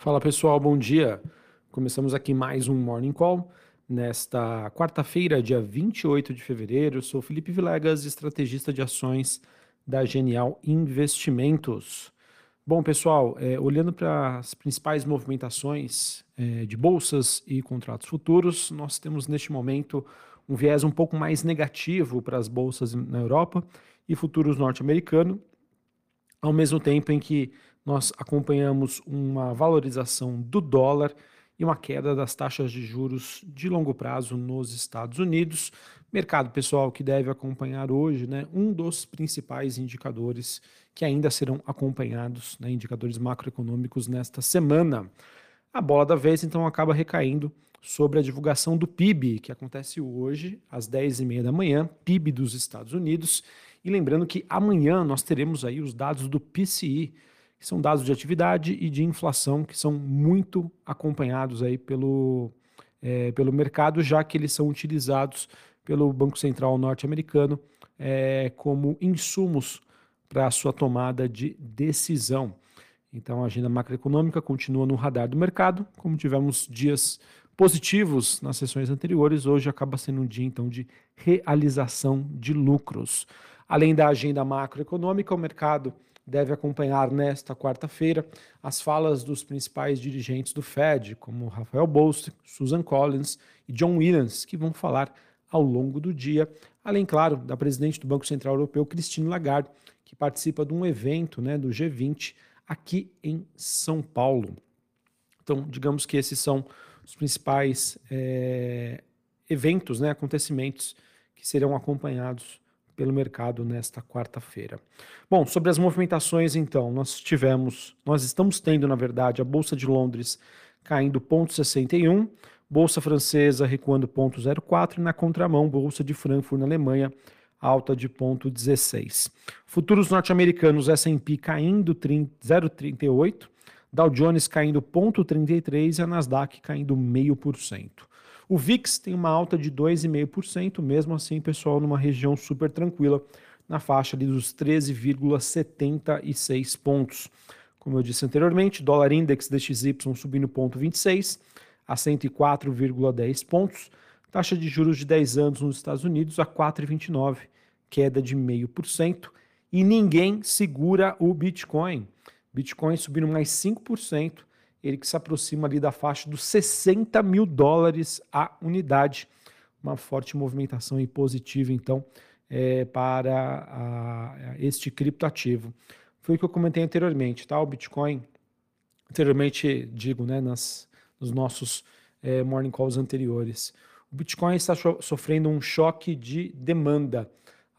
Fala pessoal, bom dia. Começamos aqui mais um Morning Call. Nesta quarta-feira, dia 28 de fevereiro, sou Felipe Vilegas, estrategista de ações da Genial Investimentos. Bom, pessoal, é, olhando para as principais movimentações é, de bolsas e contratos futuros, nós temos neste momento um viés um pouco mais negativo para as bolsas na Europa e futuros norte-americano, ao mesmo tempo em que nós acompanhamos uma valorização do dólar e uma queda das taxas de juros de longo prazo nos Estados Unidos. Mercado, pessoal, que deve acompanhar hoje, né, um dos principais indicadores que ainda serão acompanhados, né, indicadores macroeconômicos nesta semana. A bola da vez, então, acaba recaindo sobre a divulgação do PIB, que acontece hoje, às 10h30 da manhã, PIB dos Estados Unidos. E lembrando que amanhã nós teremos aí os dados do PCI, que são dados de atividade e de inflação que são muito acompanhados aí pelo, é, pelo mercado, já que eles são utilizados pelo Banco Central norte-americano é, como insumos para a sua tomada de decisão. Então, a agenda macroeconômica continua no radar do mercado, como tivemos dias positivos nas sessões anteriores, hoje acaba sendo um dia então de realização de lucros. Além da agenda macroeconômica, o mercado deve acompanhar nesta quarta-feira as falas dos principais dirigentes do Fed, como Rafael Bostic, Susan Collins e John Williams, que vão falar ao longo do dia, além, claro, da presidente do Banco Central Europeu, Christine Lagarde, que participa de um evento né, do G20 aqui em São Paulo. Então, digamos que esses são os principais é, eventos, né, acontecimentos que serão acompanhados pelo mercado nesta quarta-feira. Bom, sobre as movimentações, então, nós tivemos, nós estamos tendo, na verdade, a Bolsa de Londres caindo 0,61, Bolsa Francesa recuando 0,04 e na contramão, Bolsa de Frankfurt na Alemanha alta de 0,16. Futuros norte-americanos S&P caindo 0,38, Dow Jones caindo 0,33 e a Nasdaq caindo 0,5%. O VIX tem uma alta de 2,5%, mesmo assim, pessoal, numa região super tranquila, na faixa ali dos 13,76 pontos. Como eu disse anteriormente, dólar index DXY subindo 0,26 a 104,10 pontos. Taxa de juros de 10 anos nos Estados Unidos a 4,29, queda de 0,5%. E ninguém segura o Bitcoin. Bitcoin subindo mais 5%, ele que se aproxima ali da faixa dos 60 mil dólares a unidade. Uma forte movimentação e positiva, então, é, para a, este criptoativo. Foi o que eu comentei anteriormente, tá? O Bitcoin, anteriormente, digo, né, nas, nos nossos é, morning calls anteriores. O Bitcoin está sofrendo um choque de demanda.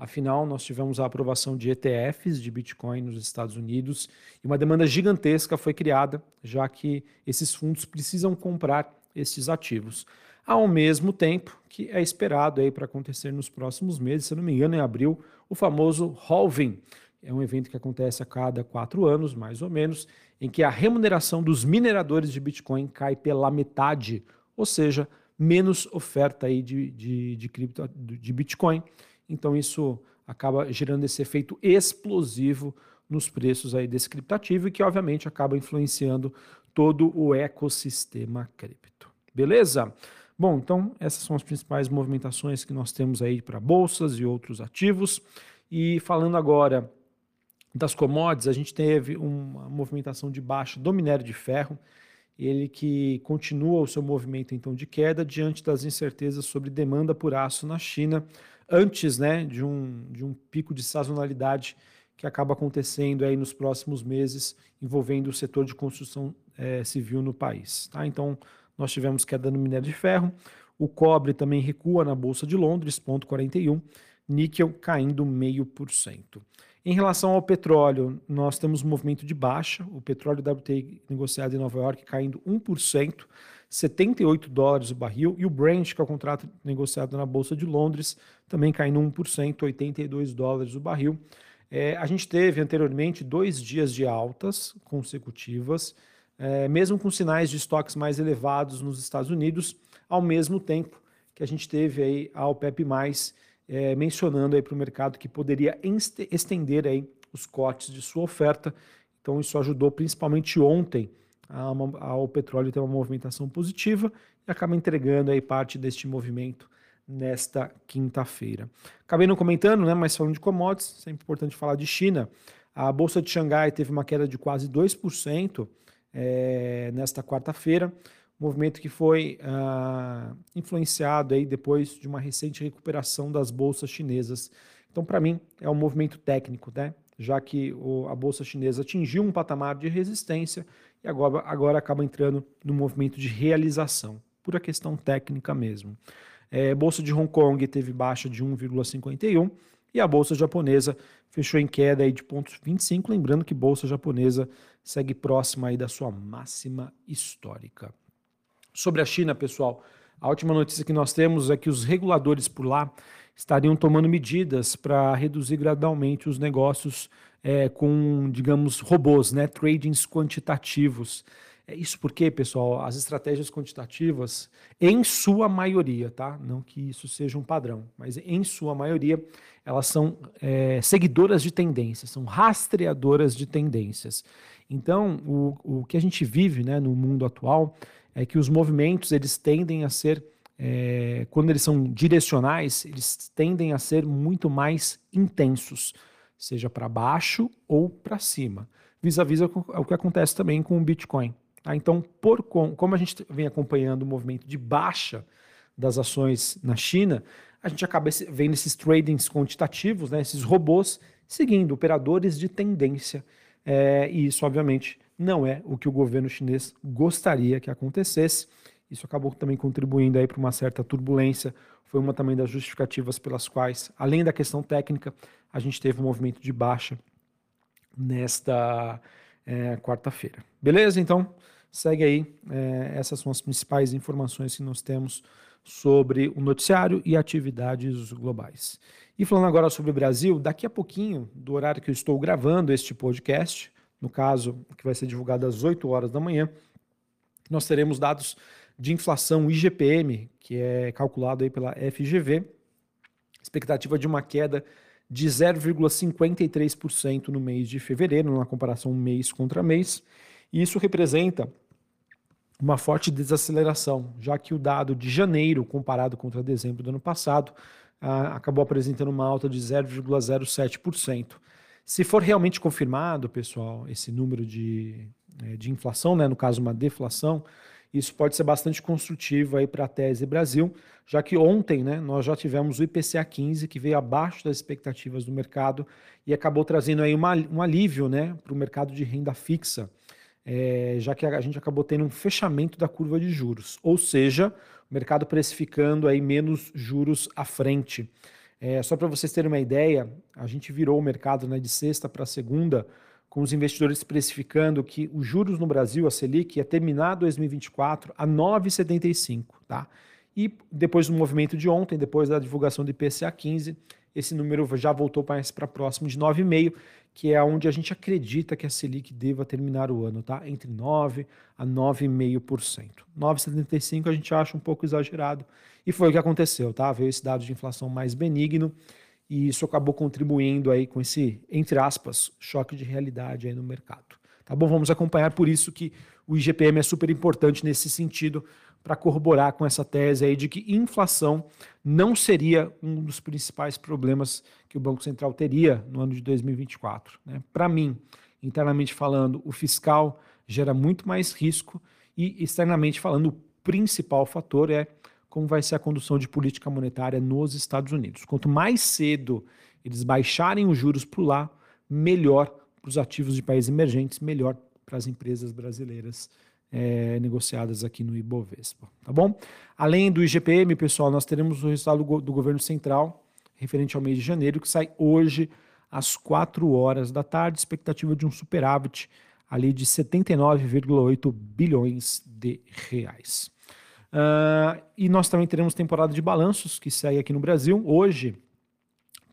Afinal, nós tivemos a aprovação de ETFs de Bitcoin nos Estados Unidos e uma demanda gigantesca foi criada, já que esses fundos precisam comprar esses ativos. Ao mesmo tempo que é esperado aí para acontecer nos próximos meses, se não me engano, em abril, o famoso halving. É um evento que acontece a cada quatro anos, mais ou menos, em que a remuneração dos mineradores de Bitcoin cai pela metade, ou seja, menos oferta aí de, de, de, cripto, de Bitcoin então isso acaba gerando esse efeito explosivo nos preços aí desse criptativo e que obviamente acaba influenciando todo o ecossistema cripto. Beleza? Bom, então essas são as principais movimentações que nós temos aí para bolsas e outros ativos. E falando agora das commodities, a gente teve uma movimentação de baixa do minério de ferro, ele que continua o seu movimento então de queda diante das incertezas sobre demanda por aço na China, antes né, de, um, de um pico de sazonalidade que acaba acontecendo aí nos próximos meses, envolvendo o setor de construção é, civil no país. Tá? Então, nós tivemos queda no minério de ferro, o cobre também recua na Bolsa de Londres, ponto 41, níquel caindo 0,5%. Em relação ao petróleo, nós temos um movimento de baixa, o petróleo WTI negociado em Nova York caindo 1%, 78 dólares o barril, e o Brent, que é o contrato negociado na Bolsa de Londres, também caindo 1%, 82 dólares o barril. É, a gente teve anteriormente dois dias de altas consecutivas, é, mesmo com sinais de estoques mais elevados nos Estados Unidos, ao mesmo tempo que a gente teve aí a OPEP+, é, mencionando para o mercado que poderia estender aí os cortes de sua oferta. Então isso ajudou principalmente ontem ao petróleo ter uma movimentação positiva e acaba entregando aí parte deste movimento nesta quinta-feira. Acabei não comentando, né, mas falando de commodities, sempre importante falar de China. A Bolsa de Xangai teve uma queda de quase 2% é, nesta quarta-feira, movimento que foi ah, influenciado aí depois de uma recente recuperação das bolsas chinesas. Então, para mim, é um movimento técnico, né? já que o, a bolsa chinesa atingiu um patamar de resistência e agora, agora acaba entrando no movimento de realização, pura questão técnica mesmo. É, bolsa de Hong Kong teve baixa de 1,51 e a bolsa japonesa fechou em queda aí de pontos 25, lembrando que bolsa japonesa segue próxima aí da sua máxima histórica. Sobre a China, pessoal, a última notícia que nós temos é que os reguladores por lá estariam tomando medidas para reduzir gradualmente os negócios é, com, digamos, robôs, né, tradings quantitativos. É isso porque, pessoal, as estratégias quantitativas, em sua maioria, tá? Não que isso seja um padrão, mas em sua maioria, elas são é, seguidoras de tendências, são rastreadoras de tendências. Então, o, o que a gente vive né, no mundo atual é que os movimentos eles tendem a ser, é, quando eles são direcionais, eles tendem a ser muito mais intensos, seja para baixo ou para cima. Vis-a-vis -vis é o que acontece também com o Bitcoin. Tá? Então, por, como a gente vem acompanhando o movimento de baixa das ações na China, a gente acaba vendo esses tradings quantitativos, né, esses robôs, seguindo operadores de tendência. É, e isso, obviamente, não é o que o governo chinês gostaria que acontecesse. Isso acabou também contribuindo para uma certa turbulência. Foi uma também das justificativas pelas quais, além da questão técnica, a gente teve um movimento de baixa nesta é, quarta-feira. Beleza? Então, segue aí. É, essas são as principais informações que nós temos sobre o noticiário e atividades globais. E falando agora sobre o Brasil, daqui a pouquinho, do horário que eu estou gravando este podcast, no caso, que vai ser divulgado às 8 horas da manhã, nós teremos dados de inflação IGPM, que é calculado aí pela FGV, expectativa de uma queda de 0,53% no mês de fevereiro, na comparação mês contra mês, e isso representa uma forte desaceleração, já que o dado de janeiro, comparado contra dezembro do ano passado, acabou apresentando uma alta de 0,07%. Se for realmente confirmado, pessoal, esse número de, de inflação, né, no caso uma deflação, isso pode ser bastante construtivo aí para a tese Brasil, já que ontem né, nós já tivemos o IPCA 15, que veio abaixo das expectativas do mercado e acabou trazendo aí uma, um alívio né, para o mercado de renda fixa, é, já que a gente acabou tendo um fechamento da curva de juros, ou seja, o mercado precificando aí menos juros à frente. É, só para vocês terem uma ideia, a gente virou o mercado né, de sexta para segunda com os investidores precificando que os juros no Brasil, a Selic, ia terminar 2024 a 9,75, tá? E depois do movimento de ontem, depois da divulgação do IPCA 15, esse número já voltou para próximo de 9,5, que é onde a gente acredita que a Selic deva terminar o ano, tá? Entre 9 a 9,5%. 9,75 a gente acha um pouco exagerado, e foi o que aconteceu, tá? Veio esse dado de inflação mais benigno, e isso acabou contribuindo aí com esse, entre aspas, choque de realidade aí no mercado. Tá bom? Vamos acompanhar, por isso que o IGPM é super importante nesse sentido, para corroborar com essa tese aí de que inflação não seria um dos principais problemas que o Banco Central teria no ano de 2024. Né? Para mim, internamente falando, o fiscal gera muito mais risco e externamente falando, o principal fator é como vai ser a condução de política monetária nos Estados Unidos. Quanto mais cedo eles baixarem os juros por lá, melhor para os ativos de países emergentes, melhor para as empresas brasileiras é, negociadas aqui no Ibovespa, tá bom? Além do IGPM, pessoal, nós teremos o resultado do, governo central referente ao mês de janeiro, que sai hoje às 4 horas da tarde, expectativa de um superávit ali de 79,8 bilhões de reais. Uh, e nós também teremos temporada de balanços que segue aqui no Brasil. Hoje,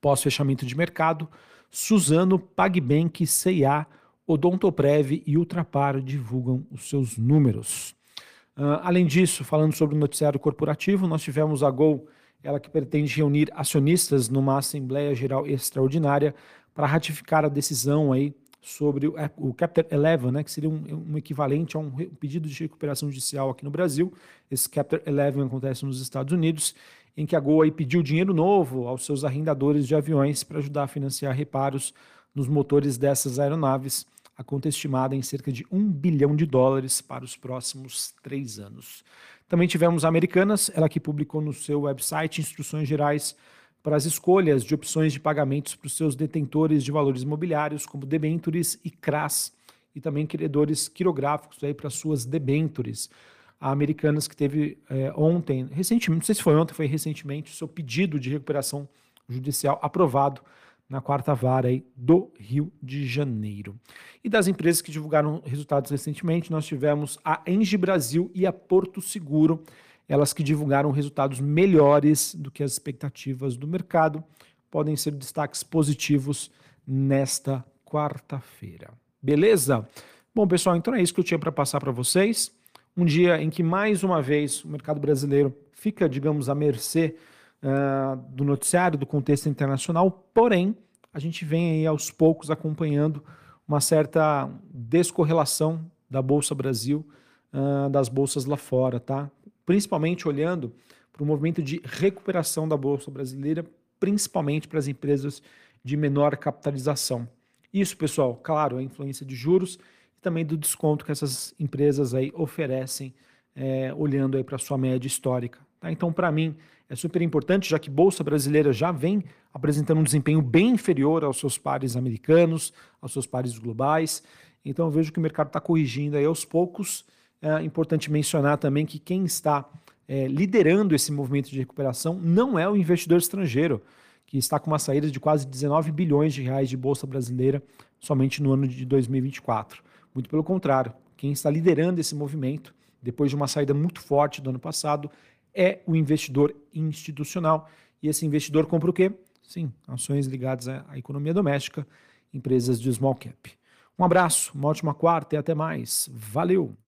pós-fechamento de mercado, Suzano, PagBank, CIA, Odontoprev e Ultrapar divulgam os seus números. Uh, além disso, falando sobre o noticiário corporativo, nós tivemos a Gol, ela que pretende reunir acionistas numa Assembleia Geral Extraordinária para ratificar a decisão aí sobre o, é, Chapter 11, né, que seria um, um equivalente a um, pedido de recuperação judicial aqui no Brasil. Esse Chapter 11 acontece nos Estados Unidos, em que a Gol aí pediu dinheiro novo aos seus arrendadores de aviões para ajudar a financiar reparos nos motores dessas aeronaves, a conta estimada em cerca de um bilhão de dólares para os próximos três anos. Também tivemos a Americanas, ela que publicou no seu website instruções gerais para as escolhas de opções de pagamentos para os seus detentores de valores imobiliários, como debentures e CRAS, e também credores quirográficos aí para suas debentures. Americanas que teve é, ontem, recentemente, não sei se foi ontem, foi recentemente, o seu pedido de recuperação judicial aprovado na quarta vara aí do Rio de Janeiro. E das empresas que divulgaram resultados recentemente, nós tivemos a Engie Brasil e a Porto Seguro, elas que divulgaram resultados melhores do que as expectativas do mercado, podem ser destaques positivos nesta quarta-feira. Beleza? Bom, pessoal, então é isso que eu tinha para passar para vocês. Um dia em que, mais uma vez, o mercado brasileiro fica, digamos, à mercê uh, do noticiário, do contexto internacional, porém, a gente vem aí aos poucos acompanhando uma certa descorrelação da Bolsa Brasil uh, das bolsas lá fora, tá? Principalmente olhando para o movimento de recuperação da Bolsa Brasileira, principalmente para as empresas de menor capitalização. Isso, pessoal, claro, a influência de juros e também do desconto que essas empresas aí oferecem, é, olhando aí para a sua média histórica. Tá? Então, para mim, é super importante, já que Bolsa Brasileira já vem apresentando um desempenho bem inferior aos seus pares americanos, aos seus pares globais. Então, eu vejo que o mercado está corrigindo aí aos poucos. É importante mencionar também que quem está é, liderando esse movimento de recuperação não é o investidor estrangeiro, que está com uma saída de quase 19 bilhões de reais de Bolsa Brasileira somente no ano de 2024. Muito pelo contrário, quem está liderando esse movimento, depois de uma saída muito forte do ano passado, é o investidor institucional. E esse investidor compra o quê? Sim, ações ligadas à economia doméstica, empresas de small cap. Um abraço, uma ótima quarta e até mais. Valeu!